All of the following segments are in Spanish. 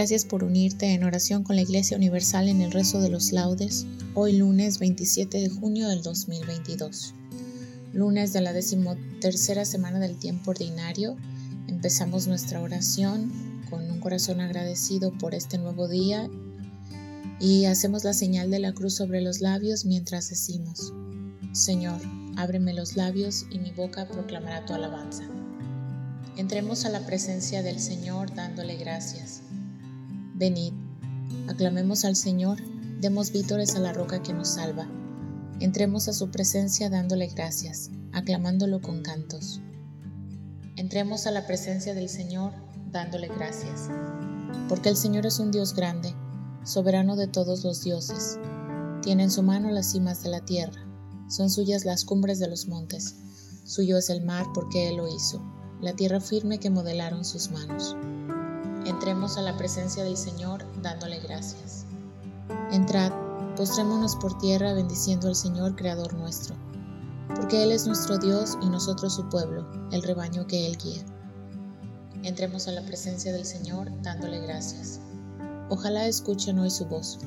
Gracias por unirte en oración con la Iglesia Universal en el rezo de los laudes, hoy lunes 27 de junio del 2022. Lunes de la decimotercera semana del tiempo ordinario, empezamos nuestra oración con un corazón agradecido por este nuevo día y hacemos la señal de la cruz sobre los labios mientras decimos, Señor, ábreme los labios y mi boca proclamará tu alabanza. Entremos a la presencia del Señor dándole gracias. Venid, aclamemos al Señor, demos vítores a la roca que nos salva. Entremos a su presencia dándole gracias, aclamándolo con cantos. Entremos a la presencia del Señor dándole gracias, porque el Señor es un Dios grande, soberano de todos los dioses. Tiene en su mano las cimas de la tierra, son suyas las cumbres de los montes, suyo es el mar porque Él lo hizo, la tierra firme que modelaron sus manos. Entremos a la presencia del Señor dándole gracias. Entrad, postrémonos por tierra bendiciendo al Señor Creador nuestro, porque Él es nuestro Dios y nosotros su pueblo, el rebaño que Él guía. Entremos a la presencia del Señor dándole gracias. Ojalá escuchen hoy su voz.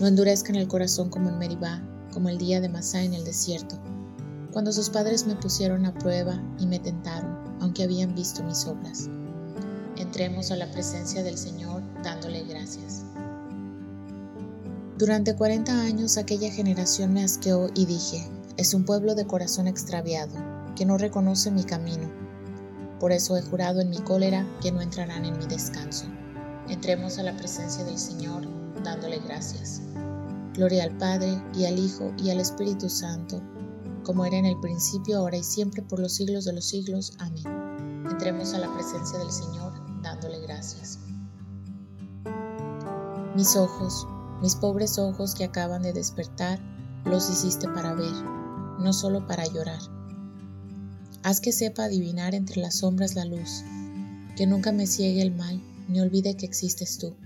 No endurezcan el corazón como en Meribá, como el día de Masá en el desierto, cuando sus padres me pusieron a prueba y me tentaron, aunque habían visto mis obras. Entremos a la presencia del Señor dándole gracias. Durante 40 años aquella generación me asqueó y dije, es un pueblo de corazón extraviado, que no reconoce mi camino. Por eso he jurado en mi cólera que no entrarán en mi descanso. Entremos a la presencia del Señor dándole gracias. Gloria al Padre y al Hijo y al Espíritu Santo, como era en el principio, ahora y siempre, por los siglos de los siglos. Amén. Entremos a la presencia del Señor dándole gracias. Mis ojos, mis pobres ojos que acaban de despertar, los hiciste para ver, no solo para llorar. Haz que sepa adivinar entre las sombras la luz, que nunca me ciegue el mal, ni olvide que existes tú.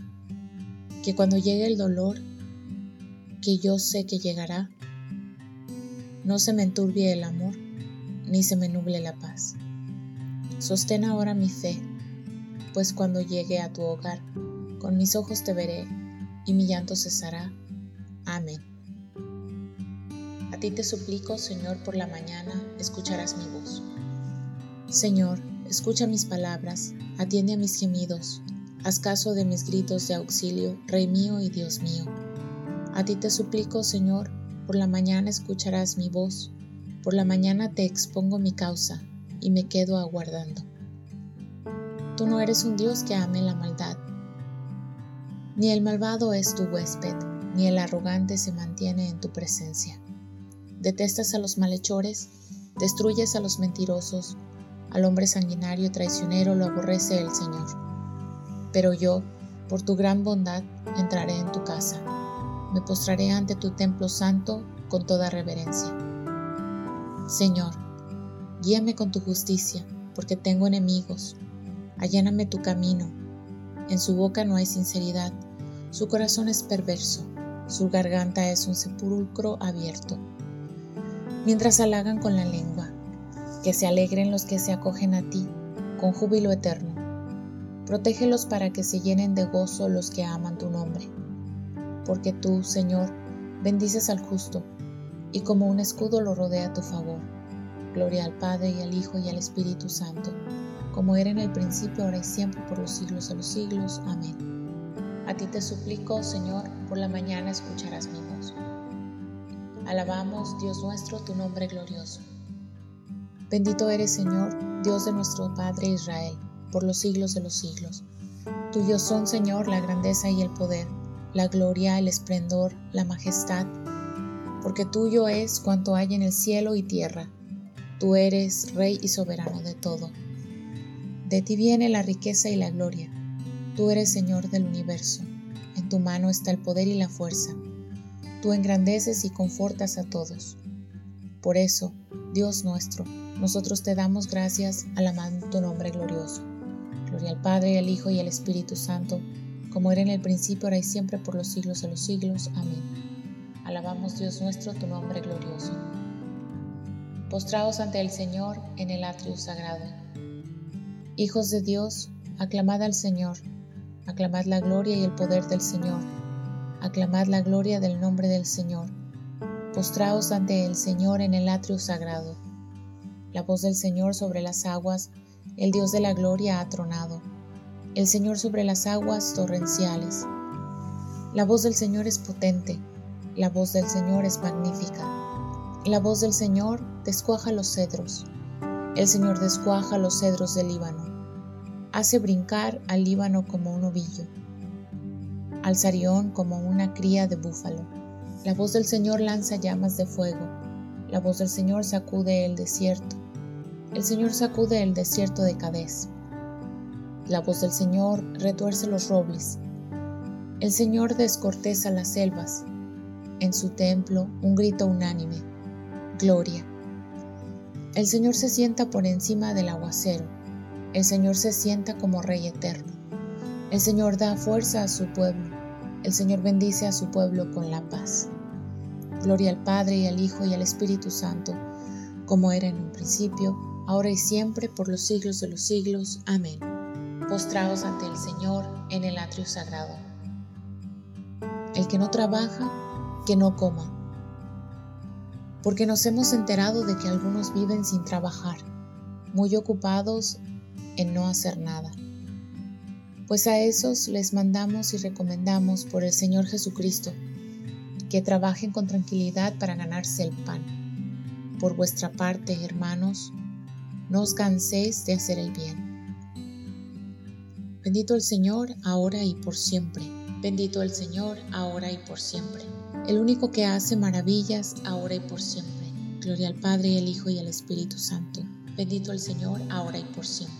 Que cuando llegue el dolor, que yo sé que llegará, no se me enturbie el amor, ni se me nuble la paz. Sostén ahora mi fe, pues cuando llegue a tu hogar, con mis ojos te veré y mi llanto cesará. Amén. A ti te suplico, Señor, por la mañana, escucharás mi voz. Señor, escucha mis palabras, atiende a mis gemidos, haz caso de mis gritos de auxilio, Rey mío y Dios mío. A ti te suplico, Señor, por la mañana escucharás mi voz, por la mañana te expongo mi causa y me quedo aguardando. Tú no eres un Dios que ame la maldad. Ni el malvado es tu huésped, ni el arrogante se mantiene en tu presencia. Detestas a los malhechores, destruyes a los mentirosos, al hombre sanguinario traicionero lo aborrece el Señor. Pero yo, por tu gran bondad, entraré en tu casa, me postraré ante tu templo santo con toda reverencia. Señor, guíame con tu justicia, porque tengo enemigos, alláname tu camino. En su boca no hay sinceridad, Su corazón es perverso, su garganta es un sepulcro abierto. Mientras halagan con la lengua, que se alegren los que se acogen a ti, con júbilo eterno. Protégelos para que se llenen de gozo los que aman tu nombre. Porque tú, Señor, bendices al justo, y como un escudo lo rodea tu favor. Gloria al Padre y al Hijo y al Espíritu Santo, como era en el principio, ahora y siempre, por los siglos de los siglos. Amén. A ti te suplico, Señor, por la mañana escucharás mi voz. Alabamos, Dios nuestro, tu nombre glorioso. Bendito eres, Señor, Dios de nuestro Padre Israel, por los siglos de los siglos. Tuyos son, Señor, la grandeza y el poder, la gloria, el esplendor, la majestad, porque tuyo es cuanto hay en el cielo y tierra Tú eres Rey y soberano de todo. De ti viene la riqueza y la gloria. Tú eres Señor del universo. En tu mano está el poder y la fuerza. Tú engrandeces y confortas a todos. Por eso, Dios nuestro, nosotros te damos gracias alabando tu nombre glorioso. Gloria al Padre, al Hijo y al Espíritu Santo, como era en el principio, ahora y siempre, por los siglos de los siglos. Amén. Alabamos Dios nuestro, tu nombre glorioso postrados ante el Señor en el atrio sagrado. Hijos de Dios, aclamad al Señor, aclamad la gloria y el poder del Señor, aclamad la gloria del nombre del Señor, postraos ante el Señor en el atrio sagrado. La voz del Señor sobre las aguas, el Dios de la gloria ha tronado, el Señor sobre las aguas torrenciales. La voz del Señor es potente, la voz del Señor es magnífica. La voz del Señor descuaja los cedros. El Señor descuaja los cedros del Líbano. Hace brincar al Líbano como un ovillo, al Sarión como una cría de búfalo. La voz del Señor lanza llamas de fuego. La voz del Señor sacude el desierto. El Señor sacude el desierto de Cadés. La voz del Señor retuerce los robles. El Señor descorteza las selvas. En su templo un grito unánime gloria. El Señor se sienta por encima del aguacero. El Señor se sienta como Rey eterno. El Señor da fuerza a su pueblo. El Señor bendice a su pueblo con la paz. Gloria al Padre y al Hijo y al Espíritu Santo, como era en un principio, ahora y siempre, por los siglos de los siglos. Amén. Postraos ante el Señor en el atrio sagrado. El que no trabaja, que no coma porque nos hemos enterado de que algunos viven sin trabajar, muy ocupados en no hacer nada. Pues a esos les mandamos y recomendamos por el Señor Jesucristo que trabajen con tranquilidad para ganarse el pan. Por vuestra parte, hermanos, no os canséis de hacer el bien. Bendito el Señor, ahora y por siempre. Bendito el Señor, ahora y por siempre el único que hace maravillas ahora y por siempre. Gloria al Padre y al Hijo y al Espíritu Santo. Bendito el Señor ahora y por siempre.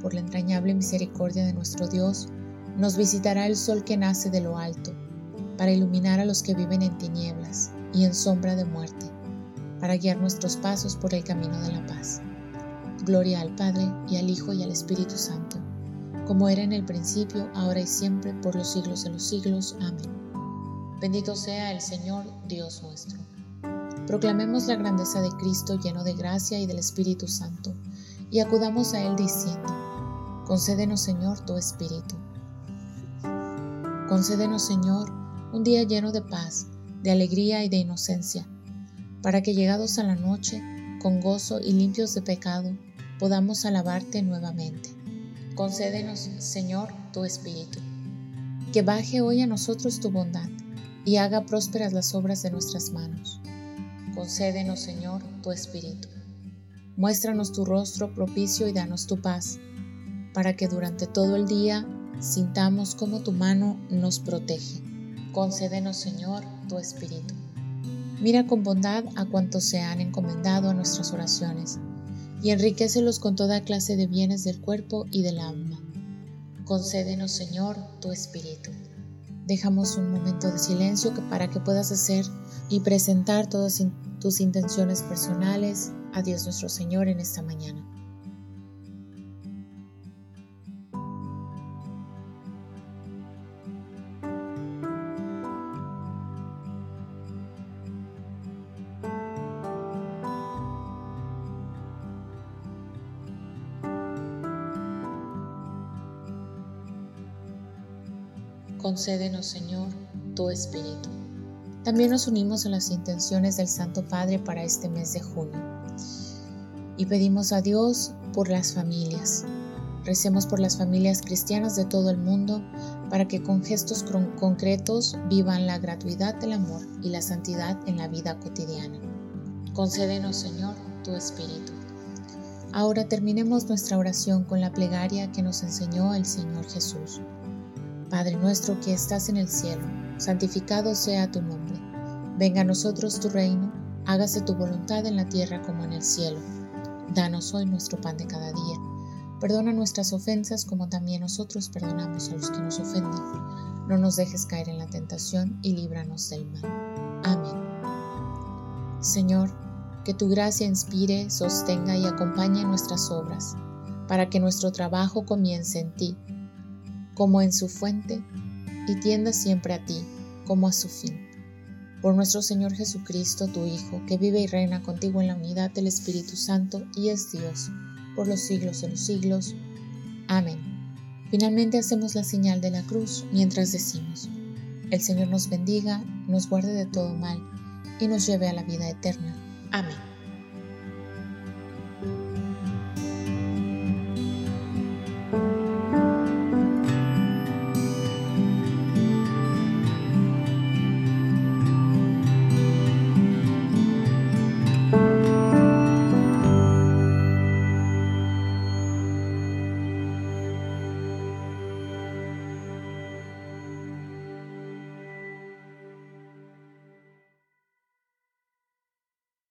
Por la entrañable misericordia de nuestro Dios, nos visitará el sol que nace de lo alto, para iluminar a los que viven en tinieblas y en sombra de muerte, para guiar nuestros pasos por el camino de la paz. Gloria al Padre y al Hijo y al Espíritu Santo como era en el principio, ahora y siempre, por los siglos de los siglos. Amén. Bendito sea el Señor, Dios nuestro. Proclamemos la grandeza de Cristo lleno de gracia y del Espíritu Santo, y acudamos a Él diciendo, Concédenos, Señor, tu Espíritu. Concédenos, Señor, un día lleno de paz, de alegría y de inocencia, para que llegados a la noche, con gozo y limpios de pecado, podamos alabarte nuevamente. Concédenos, Señor, tu Espíritu, que baje hoy a nosotros tu bondad y haga prósperas las obras de nuestras manos. Concédenos, Señor, tu Espíritu. Muéstranos tu rostro propicio y danos tu paz, para que durante todo el día sintamos como tu mano nos protege. Concédenos, Señor, tu Espíritu. Mira con bondad a cuantos se han encomendado a nuestras oraciones y enriquecelos con toda clase de bienes del cuerpo y del alma. Concédenos, Señor, tu Espíritu. Dejamos un momento de silencio para que puedas hacer y presentar todas tus intenciones personales a Dios nuestro Señor en esta mañana. Concédenos, Señor, tu Espíritu. También nos unimos a las intenciones del Santo Padre para este mes de junio. Y pedimos a Dios por las familias. Recemos por las familias cristianas de todo el mundo para que con gestos concretos vivan la gratuidad del amor y la santidad en la vida cotidiana. Concédenos, Señor, tu Espíritu. Ahora terminemos nuestra oración con la plegaria que nos enseñó el Señor Jesús. Padre nuestro que estás en el cielo, santificado sea tu nombre. Venga a nosotros tu reino, hágase tu voluntad en la tierra como en el cielo. Danos hoy nuestro pan de cada día. Perdona nuestras ofensas como también nosotros perdonamos a los que nos ofenden. No nos dejes caer en la tentación y líbranos del mal. Amén. Señor, que tu gracia inspire, sostenga y acompañe nuestras obras, para que nuestro trabajo comience en ti como en su fuente, y tienda siempre a ti como a su fin. Por nuestro Señor Jesucristo, tu Hijo, que vive y reina contigo en la unidad del Espíritu Santo y es Dios, por los siglos de los siglos. Amén. Finalmente hacemos la señal de la cruz mientras decimos, el Señor nos bendiga, nos guarde de todo mal y nos lleve a la vida eterna. Amén.